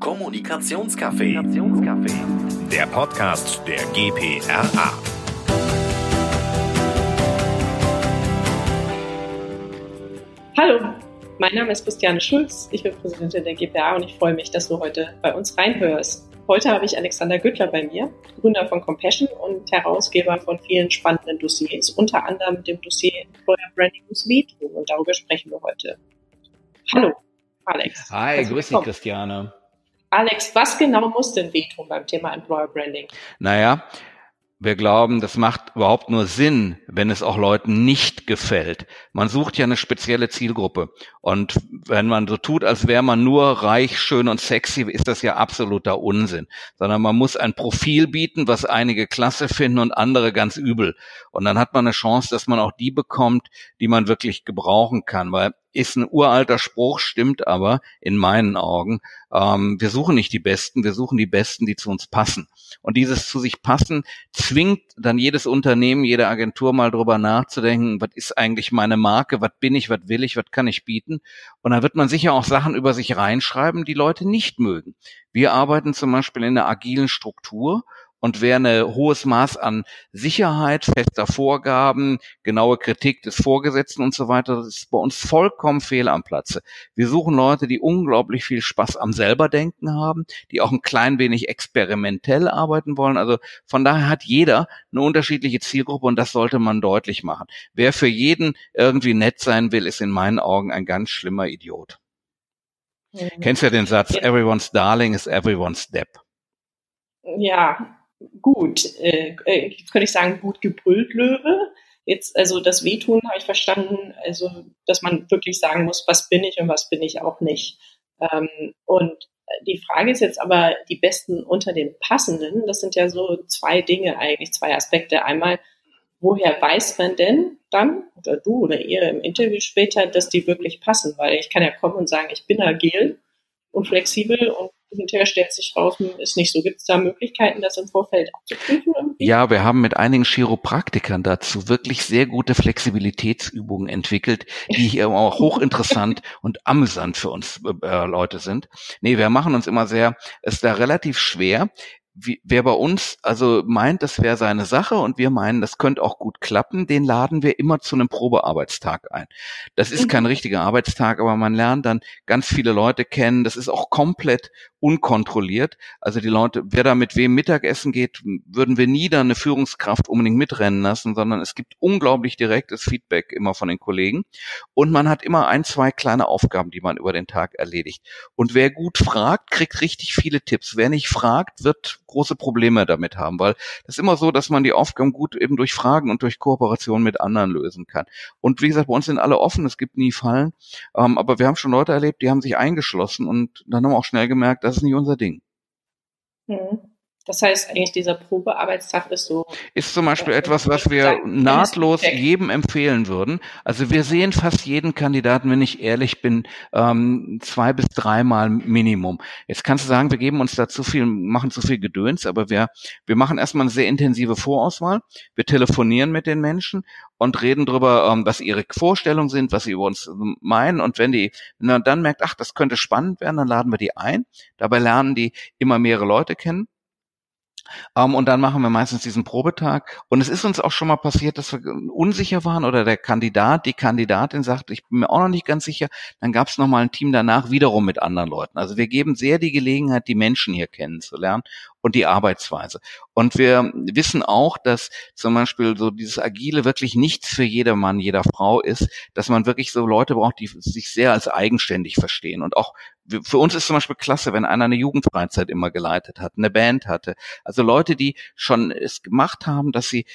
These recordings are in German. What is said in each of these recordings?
Kommunikationscafé. Der Podcast der GPRA. Hallo, mein Name ist Christiane Schulz. Ich bin Präsidentin der GPA und ich freue mich, dass du heute bei uns reinhörst. Heute habe ich Alexander Güttler bei mir, Gründer von Compassion und Herausgeber von vielen spannenden Dossiers, unter anderem dem Dossier Employer Branding muss wehtun und darüber sprechen wir heute. Hallo, Alex. Hi, grüß dich, Christiane. Alex, was genau muss denn wehtun beim Thema Employer Branding? Naja, wir glauben, das macht überhaupt nur Sinn, wenn es auch Leuten nicht gefällt. Man sucht ja eine spezielle Zielgruppe. Und wenn man so tut, als wäre man nur reich, schön und sexy, ist das ja absoluter Unsinn. Sondern man muss ein Profil bieten, was einige klasse finden und andere ganz übel. Und dann hat man eine Chance, dass man auch die bekommt, die man wirklich gebrauchen kann. Weil ist ein uralter Spruch, stimmt aber in meinen Augen. Ähm, wir suchen nicht die Besten, wir suchen die Besten, die zu uns passen. Und dieses zu sich passen zwingt dann jedes Unternehmen, jede Agentur mal drüber nachzudenken, was ist eigentlich meine Marke, was bin ich, was will ich, was kann ich bieten. Und dann wird man sicher auch Sachen über sich reinschreiben, die Leute nicht mögen. Wir arbeiten zum Beispiel in einer agilen Struktur und wer ein hohes Maß an Sicherheit, fester Vorgaben, genaue Kritik des Vorgesetzten und so weiter, das ist bei uns vollkommen fehl am Platze. Wir suchen Leute, die unglaublich viel Spaß am selberdenken haben, die auch ein klein wenig experimentell arbeiten wollen. Also von daher hat jeder eine unterschiedliche Zielgruppe und das sollte man deutlich machen. Wer für jeden irgendwie nett sein will, ist in meinen Augen ein ganz schlimmer Idiot. Mhm. Kennst ja den Satz, everyone's darling is everyone's depp. Ja, gut, äh, äh, jetzt könnte ich sagen, gut gebrüllt Löwe. Jetzt, also das Wehtun habe ich verstanden, also dass man wirklich sagen muss, was bin ich und was bin ich auch nicht. Ähm, und die Frage ist jetzt aber, die Besten unter den Passenden, das sind ja so zwei Dinge eigentlich, zwei Aspekte. Einmal, woher weiß man denn dann, oder du oder ihr im Interview später, dass die wirklich passen? Weil ich kann ja kommen und sagen, ich bin agil und flexibel und hinterher stellt sich raus, ist nicht so. Gibt es da Möglichkeiten, das im Vorfeld abzuprüfen? Ja, wir haben mit einigen Chiropraktikern dazu wirklich sehr gute Flexibilitätsübungen entwickelt, die hier auch hochinteressant und amüsant für uns äh, Leute sind. Nee, wir machen uns immer sehr, ist da relativ schwer, wie, wer bei uns also meint, das wäre seine Sache und wir meinen, das könnte auch gut klappen, den laden wir immer zu einem Probearbeitstag ein. Das ist kein mhm. richtiger Arbeitstag, aber man lernt dann ganz viele Leute kennen. Das ist auch komplett unkontrolliert. Also die Leute, wer da mit wem Mittagessen geht, würden wir nie dann eine Führungskraft unbedingt mitrennen lassen, sondern es gibt unglaublich direktes Feedback immer von den Kollegen. Und man hat immer ein, zwei kleine Aufgaben, die man über den Tag erledigt. Und wer gut fragt, kriegt richtig viele Tipps. Wer nicht fragt, wird große Probleme damit haben, weil das ist immer so, dass man die Aufgaben gut eben durch Fragen und durch Kooperation mit anderen lösen kann. Und wie gesagt, bei uns sind alle offen, es gibt nie Fallen. Ähm, aber wir haben schon Leute erlebt, die haben sich eingeschlossen und dann haben wir auch schnell gemerkt, das ist nicht unser Ding. Mhm. Das heißt, eigentlich dieser Probearbeitstag ist so. Ist zum Beispiel etwas, was wir nahtlos jedem empfehlen würden. Also wir sehen fast jeden Kandidaten, wenn ich ehrlich bin, ähm, zwei bis dreimal Minimum. Jetzt kannst du sagen, wir geben uns da zu viel, machen zu viel Gedöns, aber wir, wir machen erstmal eine sehr intensive Vorauswahl. Wir telefonieren mit den Menschen und reden darüber, ähm, was ihre Vorstellungen sind, was sie über uns meinen. Und wenn die, wenn man dann merkt, ach, das könnte spannend werden, dann laden wir die ein. Dabei lernen die immer mehrere Leute kennen. Um, ähm, und dann machen wir meistens diesen Probetag. Und es ist uns auch schon mal passiert, dass wir unsicher waren oder der Kandidat, die Kandidatin sagt, ich bin mir auch noch nicht ganz sicher. Dann gab es nochmal ein Team danach wiederum mit anderen Leuten. Also wir geben sehr die Gelegenheit, die Menschen hier kennenzulernen und die Arbeitsweise. Und wir wissen auch, dass zum Beispiel so dieses Agile wirklich nichts für jedermann, jeder Frau ist, dass man wirklich so Leute braucht, die sich sehr als eigenständig verstehen. Und auch für uns ist zum Beispiel klasse, wenn einer eine Jugendfreizeit immer geleitet hat, eine Band hatte. Also Leute, die schon es gemacht haben, dass sie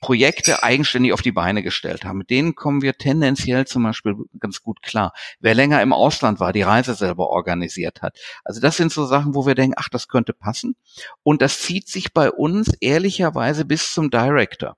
Projekte eigenständig auf die Beine gestellt haben. Mit denen kommen wir tendenziell zum Beispiel ganz gut klar. Wer länger im Ausland war, die Reise selber organisiert hat. Also das sind so Sachen, wo wir denken, ach, das könnte passen. Und das zieht sich bei uns ehrlicherweise bis zum Director.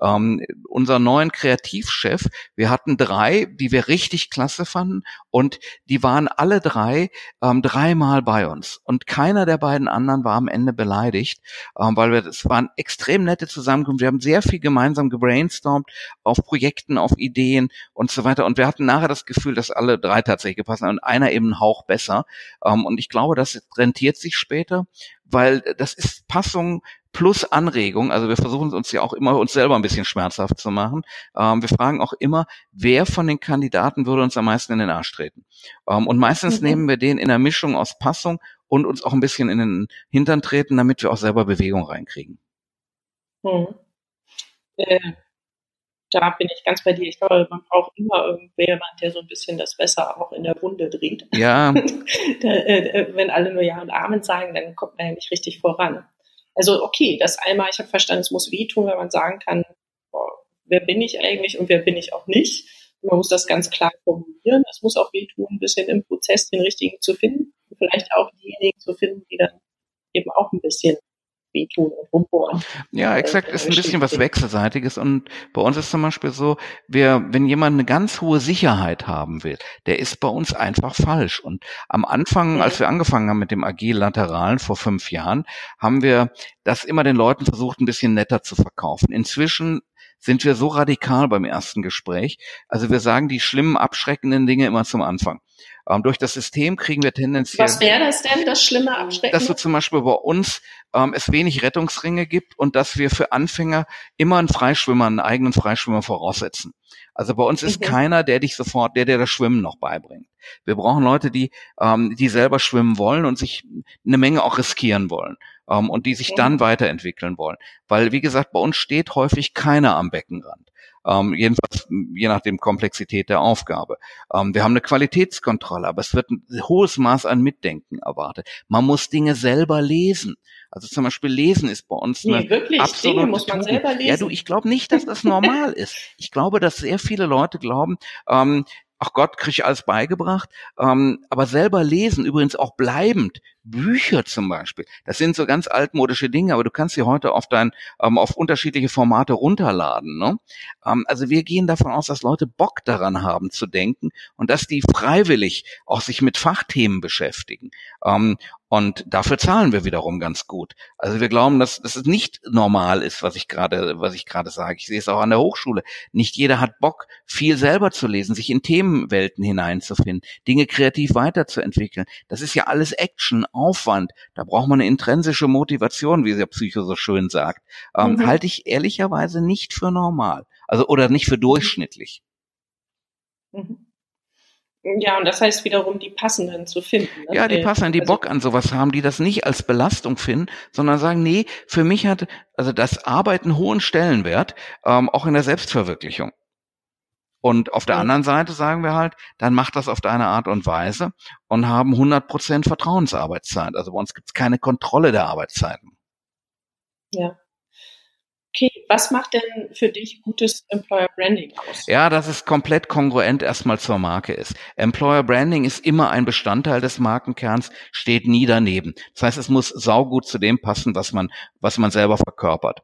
Ähm, unser neuen Kreativchef, wir hatten drei, die wir richtig klasse fanden und die waren alle drei ähm, dreimal bei uns und keiner der beiden anderen war am Ende beleidigt, ähm, weil wir das waren extrem nette Zusammenkunft. Wir haben sehr viel gemeinsam gebrainstormt auf Projekten, auf Ideen und so weiter und wir hatten nachher das Gefühl, dass alle drei tatsächlich gepasst haben und einer eben einen Hauch besser. Ähm, und ich glaube, das rentiert sich später, weil das ist Passung plus Anregung. Also wir versuchen uns ja auch immer uns selber ein bisschen schmerzhaft zu machen. Ähm, wir fragen auch immer, wer von den Kandidaten würde uns am meisten in den Arsch treten. Ähm, und meistens mhm. nehmen wir den in der Mischung aus Passung und uns auch ein bisschen in den Hintern treten, damit wir auch selber Bewegung reinkriegen. Mhm. Äh, da bin ich ganz bei dir. Ich glaube, man braucht immer irgendjemand, der so ein bisschen das Messer auch in der Wunde dreht. Ja. da, äh, wenn alle nur Ja und Amen sagen, dann kommt man ja nicht richtig voran. Also okay, das einmal, ich habe verstanden, es muss wehtun, wenn man sagen kann, boah, wer bin ich eigentlich und wer bin ich auch nicht. Man muss das ganz klar formulieren. Es muss auch wehtun, ein bisschen im Prozess den richtigen zu finden. Und vielleicht auch diejenigen zu finden, die dann eben auch ein bisschen wehtun und rumbohren. Ja, exakt, ist ein bisschen was Wechselseitiges und bei uns ist zum Beispiel so, wir, wenn jemand eine ganz hohe Sicherheit haben will, der ist bei uns einfach falsch. Und am Anfang, als wir angefangen haben mit dem Agil-Lateralen vor fünf Jahren, haben wir das immer den Leuten versucht, ein bisschen netter zu verkaufen. Inzwischen sind wir so radikal beim ersten Gespräch. Also wir sagen die schlimmen, abschreckenden Dinge immer zum Anfang. Ähm, durch das System kriegen wir tendenziell. Was wäre das denn, das schlimme Abschrecken? Dass du zum Beispiel bei uns ähm, es wenig Rettungsringe gibt und dass wir für Anfänger immer einen Freischwimmer, einen eigenen Freischwimmer voraussetzen. Also bei uns ist mhm. keiner, der dich sofort, der dir das Schwimmen noch beibringt. Wir brauchen Leute, die, ähm, die selber schwimmen wollen und sich eine Menge auch riskieren wollen ähm, und die sich mhm. dann weiterentwickeln wollen. Weil, wie gesagt, bei uns steht häufig keiner am Beckenrand ähm, jedenfalls je nach dem Komplexität der Aufgabe. Ähm, wir haben eine Qualitätskontrolle, aber es wird ein hohes Maß an Mitdenken erwartet. Man muss Dinge selber lesen. Also zum Beispiel Lesen ist bei uns eine nee, wirklich, absolute Dinge muss man selber lesen. Ja, du, ich glaube nicht, dass das normal ist. Ich glaube, dass sehr viele Leute glauben, ähm, ach Gott, kriege ich alles beigebracht. Ähm, aber selber lesen, übrigens auch bleibend, Bücher zum Beispiel, das sind so ganz altmodische Dinge, aber du kannst sie heute auf dein, ähm, auf unterschiedliche Formate runterladen. Ne? Ähm, also wir gehen davon aus, dass Leute Bock daran haben zu denken und dass die freiwillig auch sich mit Fachthemen beschäftigen. Ähm, und dafür zahlen wir wiederum ganz gut. Also wir glauben, dass, dass es nicht normal ist, was ich gerade, was ich gerade sage. Ich sehe es auch an der Hochschule. Nicht jeder hat Bock, viel selber zu lesen, sich in Themenwelten hineinzufinden, Dinge kreativ weiterzuentwickeln. Das ist ja alles Action, Aufwand. Da braucht man eine intrinsische Motivation, wie der Psycho so schön sagt. Ähm, mhm. Halte ich ehrlicherweise nicht für normal. Also oder nicht für durchschnittlich. Mhm. Ja, und das heißt wiederum, die passenden zu finden. Ne? Ja, die passenden, die also, Bock an sowas haben, die das nicht als Belastung finden, sondern sagen, nee, für mich hat also das Arbeiten hohen Stellenwert, ähm, auch in der Selbstverwirklichung. Und auf der anderen Seite sagen wir halt, dann macht das auf deine Art und Weise und haben 100% Vertrauensarbeitszeit. Also bei uns gibt es keine Kontrolle der Arbeitszeiten. Ja. Okay, was macht denn für dich gutes Employer Branding aus? Ja, dass es komplett kongruent erstmal zur Marke ist. Employer Branding ist immer ein Bestandteil des Markenkerns, steht nie daneben. Das heißt, es muss saugut zu dem passen, was man, was man selber verkörpert.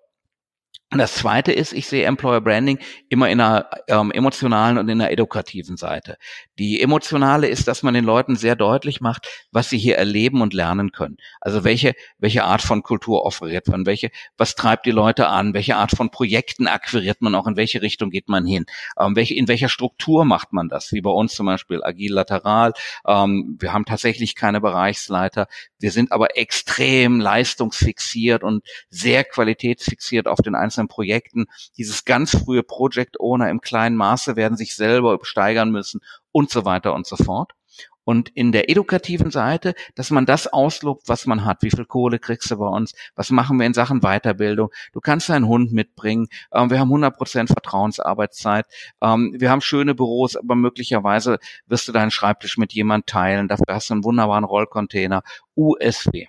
Und das Zweite ist, ich sehe Employer Branding immer in einer ähm, emotionalen und in einer edukativen Seite. Die emotionale ist, dass man den Leuten sehr deutlich macht, was sie hier erleben und lernen können. Also welche welche Art von Kultur offeriert man, welche was treibt die Leute an, welche Art von Projekten akquiriert man auch, in welche Richtung geht man hin, ähm, welche in welcher Struktur macht man das, wie bei uns zum Beispiel agil lateral. Ähm, wir haben tatsächlich keine Bereichsleiter, wir sind aber extrem leistungsfixiert und sehr qualitätsfixiert auf den einzelnen Projekten. Dieses ganz frühe Project Owner im kleinen Maße werden sich selber steigern müssen und so weiter und so fort. Und in der edukativen Seite, dass man das auslobt, was man hat. Wie viel Kohle kriegst du bei uns? Was machen wir in Sachen Weiterbildung? Du kannst deinen Hund mitbringen. Ähm, wir haben 100 Prozent Vertrauensarbeitszeit. Ähm, wir haben schöne Büros, aber möglicherweise wirst du deinen Schreibtisch mit jemand teilen. Dafür hast du einen wunderbaren Rollcontainer. USB.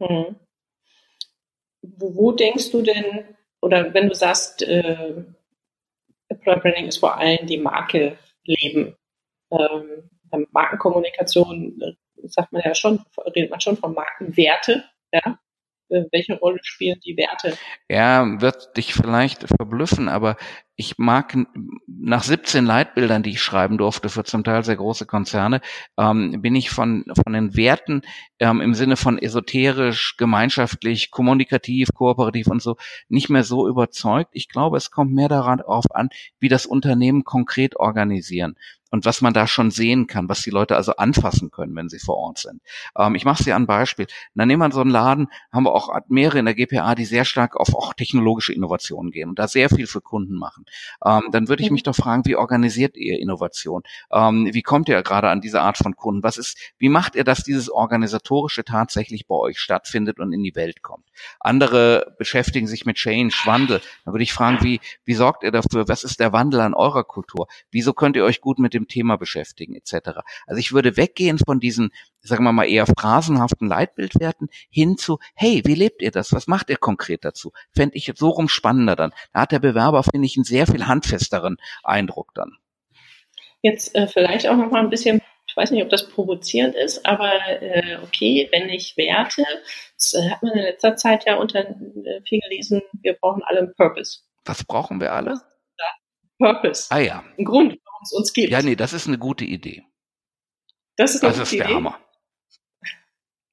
Hm. Wo, wo denkst du denn, oder wenn du sagst, äh, Employer Branding ist vor allem die Marke leben. Ähm, Markenkommunikation äh, sagt man ja schon, redet man schon von Markenwerte, ja. Äh, welche Rolle spielen die Werte? Er wird dich vielleicht verblüffen, aber ich mag nach 17 Leitbildern, die ich schreiben durfte für zum Teil sehr große Konzerne, ähm, bin ich von, von den Werten ähm, im Sinne von esoterisch, gemeinschaftlich, kommunikativ, kooperativ und so nicht mehr so überzeugt. Ich glaube, es kommt mehr darauf an, wie das Unternehmen konkret organisieren und was man da schon sehen kann, was die Leute also anfassen können, wenn sie vor Ort sind. Ähm, ich mache es dir ein Beispiel. Dann nehmen wir so einen Laden, haben wir auch mehrere in der GPA, die sehr stark auf auch technologische Innovationen gehen und da sehr viel für Kunden machen. Ähm, dann würde ich mhm. mich doch fragen, wie organisiert ihr Innovation? Ähm, wie kommt ihr gerade an diese Art von Kunden? Was ist, wie macht ihr, dass dieses organisatorische tatsächlich bei euch stattfindet und in die Welt kommt? Andere beschäftigen sich mit Change, Wandel. Dann würde ich fragen, wie, wie sorgt ihr dafür? Was ist der Wandel an eurer Kultur? Wieso könnt ihr euch gut mit dem dem Thema beschäftigen etc. Also ich würde weggehen von diesen, sagen wir mal, eher phrasenhaften Leitbildwerten hin zu, hey, wie lebt ihr das? Was macht ihr konkret dazu? Fände ich so rum spannender dann. Da hat der Bewerber, finde ich, einen sehr viel handfesteren Eindruck dann. Jetzt äh, vielleicht auch noch mal ein bisschen ich weiß nicht, ob das provozierend ist, aber äh, okay, wenn ich werte, das äh, hat man in letzter Zeit ja unter äh, viel gelesen, wir brauchen alle einen Purpose. Was brauchen wir alle? Purpose. Ah ja. Ein Grund, es uns gibt. Ja, nee, das ist eine gute Idee. Das ist, eine das gute ist der Idee. Hammer.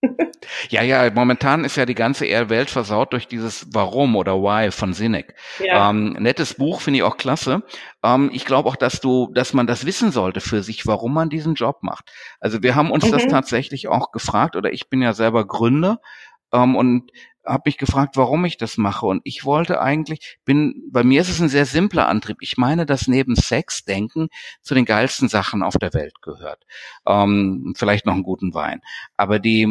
ja, ja, momentan ist ja die ganze Welt versaut durch dieses Warum oder Why von Sinek. Ja. Ähm, nettes Buch, finde ich auch klasse. Ähm, ich glaube auch, dass du, dass man das wissen sollte für sich, warum man diesen Job macht. Also wir haben uns mhm. das tatsächlich auch gefragt, oder ich bin ja selber Gründer ähm, und habe mich gefragt, warum ich das mache. Und ich wollte eigentlich, bin, bei mir ist es ein sehr simpler Antrieb. Ich meine, dass neben Sex Denken zu den geilsten Sachen auf der Welt gehört. Ähm, vielleicht noch einen guten Wein. Aber die,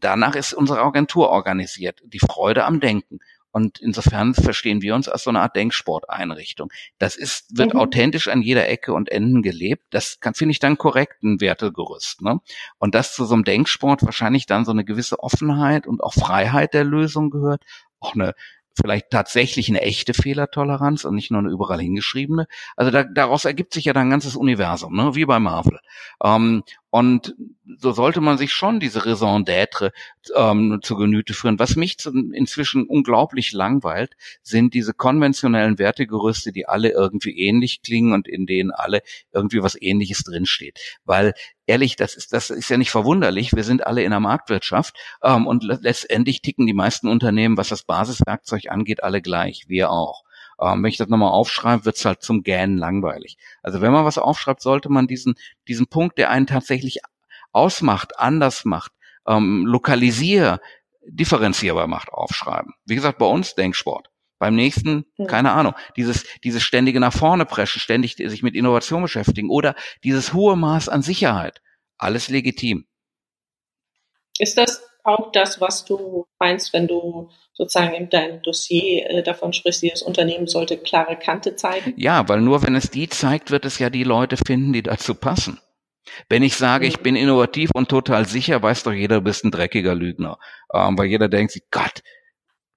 danach ist unsere Agentur organisiert. Die Freude am Denken. Und insofern verstehen wir uns als so eine Art Denksporteinrichtung. Das ist, wird mhm. authentisch an jeder Ecke und Enden gelebt. Das kann, finde ich dann korrekt ein Wertegerüst. Ne? Und dass zu so einem Denksport wahrscheinlich dann so eine gewisse Offenheit und auch Freiheit der Lösung gehört. Auch eine vielleicht tatsächlich eine echte Fehlertoleranz und nicht nur eine überall hingeschriebene. Also da, daraus ergibt sich ja dann ein ganzes Universum, ne? wie bei Marvel. Ähm, und so sollte man sich schon diese Raison d'être ähm, zu Genüte führen. Was mich inzwischen unglaublich langweilt, sind diese konventionellen Wertegerüste, die alle irgendwie ähnlich klingen und in denen alle irgendwie was Ähnliches drinsteht. Weil ehrlich, das ist, das ist ja nicht verwunderlich. Wir sind alle in der Marktwirtschaft ähm, und letztendlich ticken die meisten Unternehmen, was das Basiswerkzeug angeht, alle gleich. Wir auch. Ähm, wenn ich das nochmal aufschreibe, wird's halt zum Gähnen langweilig. Also wenn man was aufschreibt, sollte man diesen, diesen Punkt, der einen tatsächlich ausmacht, anders macht, ähm, lokalisier, differenzierbar macht, aufschreiben. Wie gesagt, bei uns Denksport. Beim nächsten, keine Ahnung, dieses, dieses ständige nach vorne preschen, ständig sich mit Innovation beschäftigen oder dieses hohe Maß an Sicherheit. Alles legitim. Ist das auch das, was du meinst, wenn du sozusagen in deinem Dossier äh, davon sprichst, dieses Unternehmen sollte klare Kante zeigen? Ja, weil nur wenn es die zeigt, wird es ja die Leute finden, die dazu passen. Wenn ich sage, ich mhm. bin innovativ und total sicher, weiß doch jeder, du bist ein dreckiger Lügner. Ähm, weil jeder denkt sich, Gott,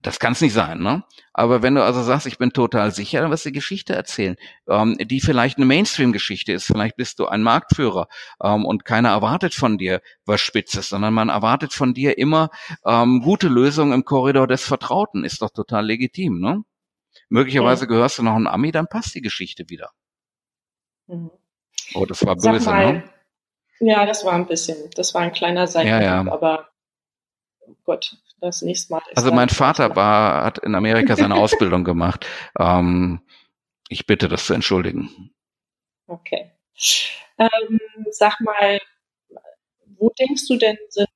das kann es nicht sein, ne? Aber wenn du also sagst, ich bin total sicher, dann wirst du Geschichte erzählen, ähm, die vielleicht eine Mainstream-Geschichte ist. Vielleicht bist du ein Marktführer ähm, und keiner erwartet von dir was Spitzes, sondern man erwartet von dir immer ähm, gute Lösungen im Korridor des Vertrauten. Ist doch total legitim, ne? Möglicherweise mhm. gehörst du noch ein Ami, dann passt die Geschichte wieder. Mhm. Oh, das war böse, mal, ne? Ja, das war ein bisschen, das war ein kleiner Seitenhieb, ja, ja. aber oh Das nächste Mal. Also mein Vater war, hat in Amerika seine Ausbildung gemacht. Ähm, ich bitte das zu entschuldigen. Okay. Ähm, sag mal, wo denkst du denn sind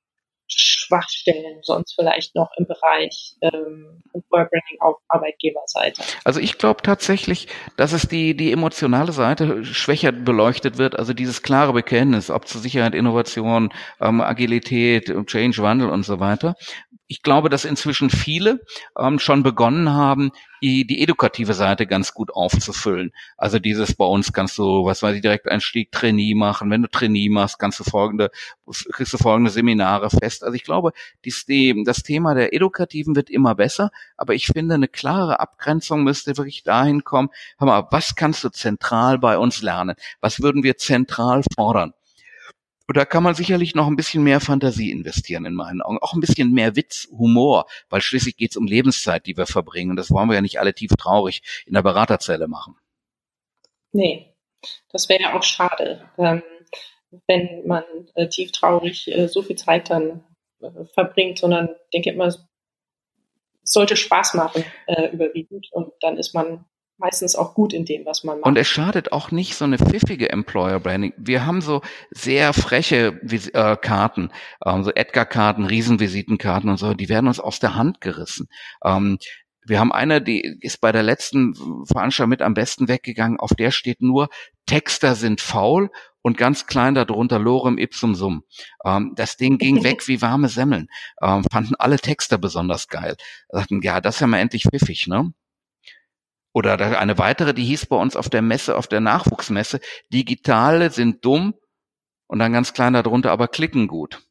Schwachstellen sonst vielleicht noch im Bereich ähm, Employer Branding auf Arbeitgeberseite? Also ich glaube tatsächlich, dass es die, die emotionale Seite schwächer beleuchtet wird, also dieses klare Bekenntnis, ob zu Sicherheit, Innovation, ähm, Agilität, Change, Wandel und so weiter ich glaube, dass inzwischen viele ähm, schon begonnen haben, die, die edukative Seite ganz gut aufzufüllen. Also dieses bei uns kannst du, was weiß ich, direkt Einstieg Trainee machen. Wenn du Trainee machst, kannst du folgende, kriegst du folgende Seminare fest. Also ich glaube, dies, die, das Thema der Edukativen wird immer besser, aber ich finde, eine klare Abgrenzung müsste wirklich dahin kommen, hör mal, was kannst du zentral bei uns lernen? Was würden wir zentral fordern? Und da kann man sicherlich noch ein bisschen mehr Fantasie investieren in meinen Augen. Auch ein bisschen mehr Witz, Humor, weil schließlich geht es um Lebenszeit, die wir verbringen. Und das wollen wir ja nicht alle tief traurig in der Beraterzelle machen. Nee, das wäre ja auch schade, ähm, wenn man äh, tief traurig äh, so viel Zeit dann äh, verbringt, sondern denke immer, es sollte Spaß machen äh, überwiegend und dann ist man meistens auch gut in dem, was man macht. Und es schadet auch nicht so eine pfiffige Employer Branding. Wir haben so sehr freche äh, Karten, ähm, so Edgar-Karten, Riesenvisitenkarten und so, die werden uns aus der Hand gerissen. Ähm, wir haben eine, die ist bei der letzten Veranstaltung mit am besten weggegangen. Auf der steht nur, Texter sind faul und ganz klein darunter Lorem ipsum sum. Ähm, das Ding ging weg wie warme Semmeln. Ähm, fanden alle Texter besonders geil. Sagten, ja, das ist ja mal endlich pfiffig, ne? Oder eine weitere, die hieß bei uns auf der Messe, auf der Nachwuchsmesse, Digitale sind dumm und dann ganz klein darunter, aber klicken gut.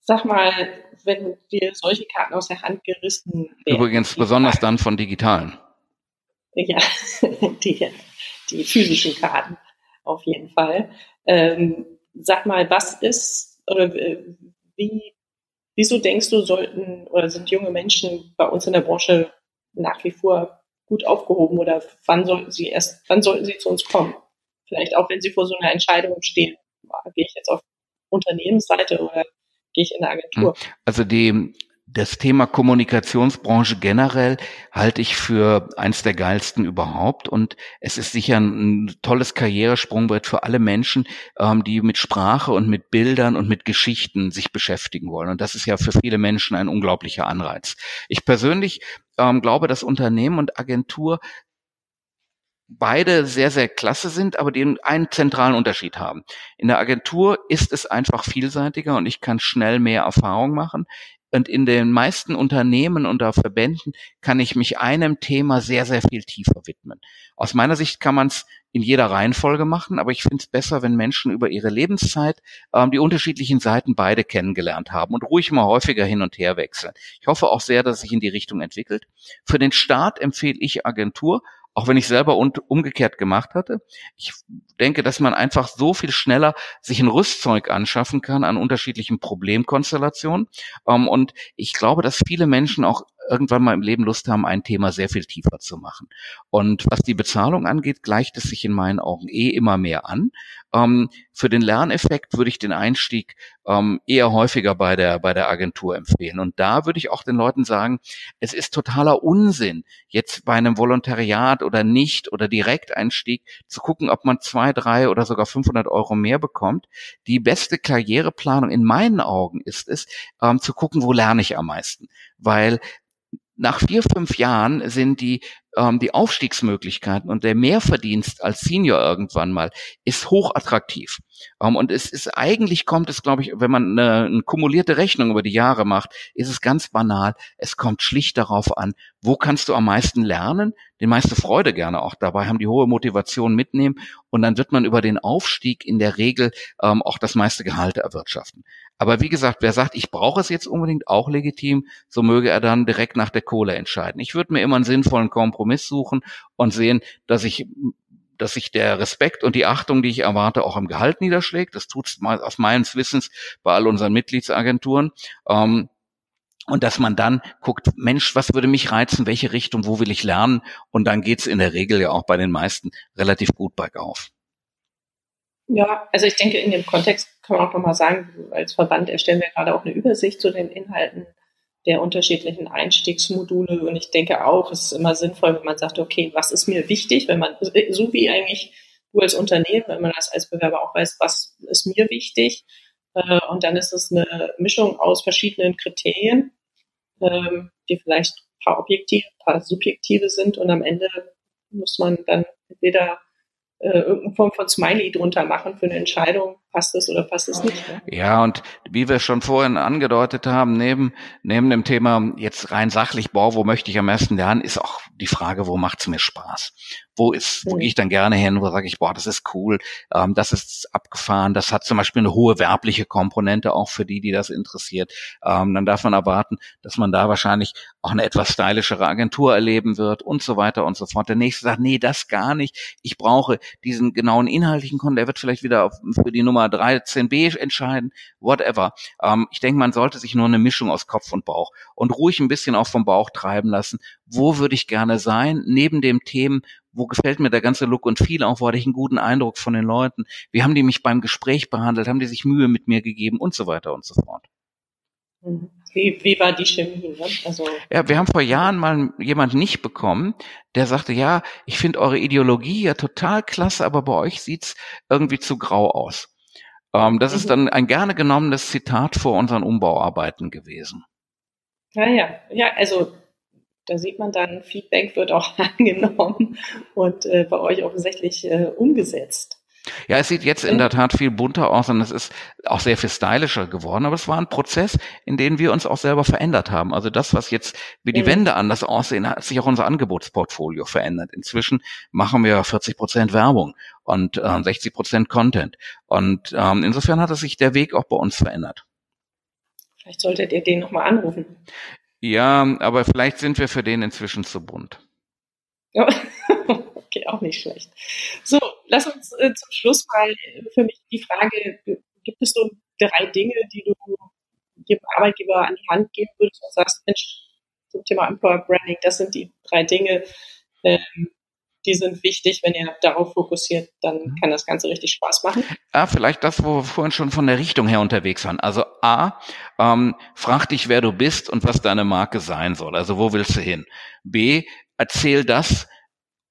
Sag mal, wenn wir solche Karten aus der Hand gerissen werden. Übrigens besonders dann von digitalen. Ja, die, die physischen Karten auf jeden Fall. Ähm, sag mal, was ist oder äh, wie, wieso denkst du, sollten oder sind junge Menschen bei uns in der Branche nach wie vor gut aufgehoben oder wann sollten sie erst, wann sollten sie zu uns kommen? Vielleicht auch, wenn sie vor so einer Entscheidung stehen. Gehe ich jetzt auf Unternehmensseite oder gehe ich in eine Agentur? Hm. Also die, das Thema Kommunikationsbranche generell halte ich für eins der geilsten überhaupt und es ist sicher ein tolles Karrieresprungbrett für alle Menschen, ähm, die mit Sprache und mit Bildern und mit Geschichten sich beschäftigen wollen. Und das ist ja für viele Menschen ein unglaublicher Anreiz. Ich persönlich ähm, glaube, dass Unternehmen und Agentur beide sehr, sehr klasse sind, aber die einen zentralen Unterschied haben. In der Agentur ist es einfach vielseitiger und ich kann schnell mehr Erfahrung machen. Und in den meisten Unternehmen und Verbänden kann ich mich einem Thema sehr, sehr viel tiefer widmen. Aus meiner Sicht kann man es in jeder Reihenfolge machen, aber ich finde es besser, wenn Menschen über ihre Lebenszeit ähm, die unterschiedlichen Seiten beide kennengelernt haben und ruhig mal häufiger hin und her wechseln. Ich hoffe auch sehr, dass sich in die Richtung entwickelt. Für den Start empfehle ich Agentur, auch wenn ich selber umgekehrt gemacht hatte. Ich denke, dass man einfach so viel schneller sich ein Rüstzeug anschaffen kann an unterschiedlichen Problemkonstellationen. Ähm, und ich glaube, dass viele Menschen auch irgendwann mal im Leben Lust haben, ein Thema sehr viel tiefer zu machen. Und was die Bezahlung angeht, gleicht es sich in meinen Augen eh immer mehr an. Ähm, für den Lerneffekt würde ich den Einstieg ähm, eher häufiger bei der, bei der Agentur empfehlen. Und da würde ich auch den Leuten sagen, es ist totaler Unsinn, jetzt bei einem Volontariat oder nicht oder Direkteinstieg zu gucken, ob man zwei, drei oder sogar 500 Euro mehr bekommt. Die beste Karriereplanung in meinen Augen ist es, ähm, zu gucken, wo lerne ich am meisten. Weil nach vier, fünf Jahren sind die, ähm, die Aufstiegsmöglichkeiten und der Mehrverdienst als Senior irgendwann mal ist hochattraktiv. Ähm, und es ist eigentlich kommt es, glaube ich, wenn man eine, eine kumulierte Rechnung über die Jahre macht, ist es ganz banal. Es kommt schlicht darauf an, wo kannst du am meisten lernen, die meiste Freude gerne auch dabei haben, die hohe Motivation mitnehmen und dann wird man über den Aufstieg in der Regel ähm, auch das meiste Gehalt erwirtschaften. Aber wie gesagt, wer sagt, ich brauche es jetzt unbedingt, auch legitim, so möge er dann direkt nach der Kohle entscheiden. Ich würde mir immer einen sinnvollen Kompromiss suchen und sehen, dass ich dass sich der Respekt und die Achtung, die ich erwarte, auch im Gehalt niederschlägt. Das tut es aus meines Wissens bei all unseren Mitgliedsagenturen. Ähm, und dass man dann guckt, Mensch, was würde mich reizen, welche Richtung, wo will ich lernen? Und dann geht's in der Regel ja auch bei den meisten relativ gut bergauf. Ja, also ich denke, in dem Kontext kann man auch nochmal sagen, als Verband erstellen wir gerade auch eine Übersicht zu den Inhalten der unterschiedlichen Einstiegsmodule. Und ich denke auch, es ist immer sinnvoll, wenn man sagt, okay, was ist mir wichtig, wenn man, so wie eigentlich du als Unternehmen, wenn man das als Bewerber auch weiß, was ist mir wichtig. Äh, und dann ist es eine Mischung aus verschiedenen Kriterien, ähm, die vielleicht ein paar objektive, ein paar subjektive sind. Und am Ende muss man dann entweder äh, irgendeine Form von Smiley drunter machen für eine Entscheidung, passt es oder passt es nicht. Ne? Ja, und wie wir schon vorhin angedeutet haben, neben, neben dem Thema jetzt rein sachlich, boah, wo möchte ich am meisten lernen, ist auch die Frage, wo macht's mir Spaß? Wo ist, wo mhm. gehe ich dann gerne hin, wo sage ich, boah, das ist cool, ähm, das ist abgefahren, das hat zum Beispiel eine hohe werbliche Komponente auch für die, die das interessiert. Ähm, dann darf man erwarten, dass man da wahrscheinlich auch eine etwas stylischere Agentur erleben wird und so weiter und so fort. Der nächste sagt, nee, das gar nicht. Ich brauche diesen genauen inhaltlichen Kontext. Der wird vielleicht wieder für die Nummer 13b entscheiden, whatever. Ähm, ich denke, man sollte sich nur eine Mischung aus Kopf und Bauch und ruhig ein bisschen auch vom Bauch treiben lassen. Wo würde ich gerne sein? Neben dem Themen, wo gefällt mir der ganze Look und viel auch, wo hatte ich einen guten Eindruck von den Leuten? Wie haben die mich beim Gespräch behandelt? Haben die sich Mühe mit mir gegeben und so weiter und so fort? Mhm. Wie, wie war die Chemie? Ne? Also ja, wir haben vor Jahren mal jemand nicht bekommen, der sagte, ja, ich finde eure Ideologie ja total klasse, aber bei euch sieht's irgendwie zu grau aus. Ähm, das mhm. ist dann ein gerne genommenes Zitat vor unseren Umbauarbeiten gewesen. Ja, ja, ja, also da sieht man dann, Feedback wird auch angenommen und äh, bei euch offensichtlich äh, umgesetzt. Ja, es sieht jetzt in der Tat viel bunter aus und es ist auch sehr viel stylischer geworden, aber es war ein Prozess, in dem wir uns auch selber verändert haben. Also das, was jetzt wie die mhm. Wände anders aussehen, hat sich auch unser Angebotsportfolio verändert. Inzwischen machen wir 40 Prozent Werbung und äh, 60 Prozent Content. Und ähm, insofern hat sich der Weg auch bei uns verändert. Vielleicht solltet ihr den nochmal anrufen. Ja, aber vielleicht sind wir für den inzwischen zu bunt. Ja. Okay, auch nicht schlecht. So, lass uns äh, zum Schluss mal für mich die Frage, gibt es so drei Dinge, die du dem Arbeitgeber an die Hand geben würdest und sagst, Mensch, zum Thema Employer Branding, das sind die drei Dinge, ähm, die sind wichtig. Wenn ihr darauf fokussiert, dann mhm. kann das Ganze richtig Spaß machen. Ja, vielleicht das, wo wir vorhin schon von der Richtung her unterwegs waren. Also A, ähm, frag dich, wer du bist und was deine Marke sein soll. Also wo willst du hin? B, erzähl das,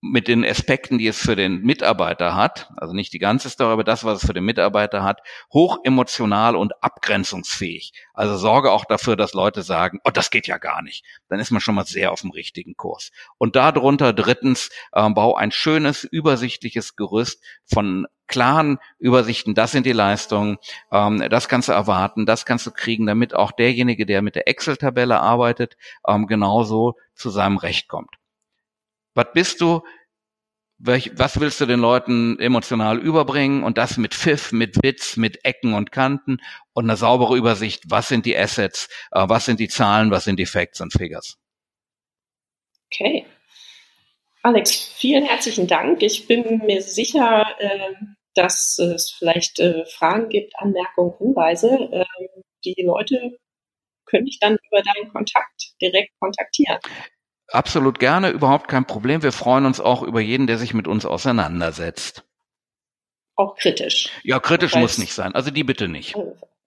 mit den Aspekten, die es für den Mitarbeiter hat, also nicht die ganze Story, aber das, was es für den Mitarbeiter hat, hoch emotional und abgrenzungsfähig. Also sorge auch dafür, dass Leute sagen, oh, das geht ja gar nicht. Dann ist man schon mal sehr auf dem richtigen Kurs. Und darunter drittens, äh, bau ein schönes, übersichtliches Gerüst von klaren Übersichten, das sind die Leistungen, ähm, das kannst du erwarten, das kannst du kriegen, damit auch derjenige, der mit der Excel-Tabelle arbeitet, ähm, genauso zu seinem Recht kommt. Was bist du? was willst du den Leuten emotional überbringen? Und das mit Pfiff, mit Witz, mit Ecken und Kanten und eine saubere Übersicht. Was sind die Assets? Äh, was sind die Zahlen? Was sind die Facts und Figures? Okay. Alex, vielen herzlichen Dank. Ich bin mir sicher, ähm, dass es vielleicht äh, Fragen gibt, Anmerkungen, Hinweise. Ähm, die Leute können dich dann über deinen Kontakt direkt kontaktieren. Absolut gerne, überhaupt kein Problem. Wir freuen uns auch über jeden, der sich mit uns auseinandersetzt. Auch kritisch. Ja, kritisch muss nicht sein. Also die bitte nicht.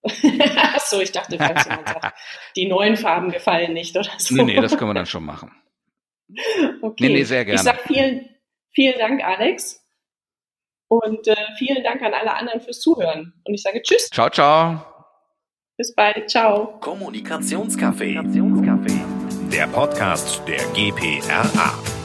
Achso, ich dachte, falls jemand sagt, die neuen Farben gefallen nicht oder so. Nee, nee, das können wir dann schon machen. Okay. Nee, nee, sehr gerne. Ich sage vielen, vielen Dank, Alex. Und äh, vielen Dank an alle anderen fürs Zuhören. Und ich sage Tschüss. Ciao, ciao. Bis bald. Ciao. Kommunikationscafé. Kommunikationscafé der Podcast der GPRA.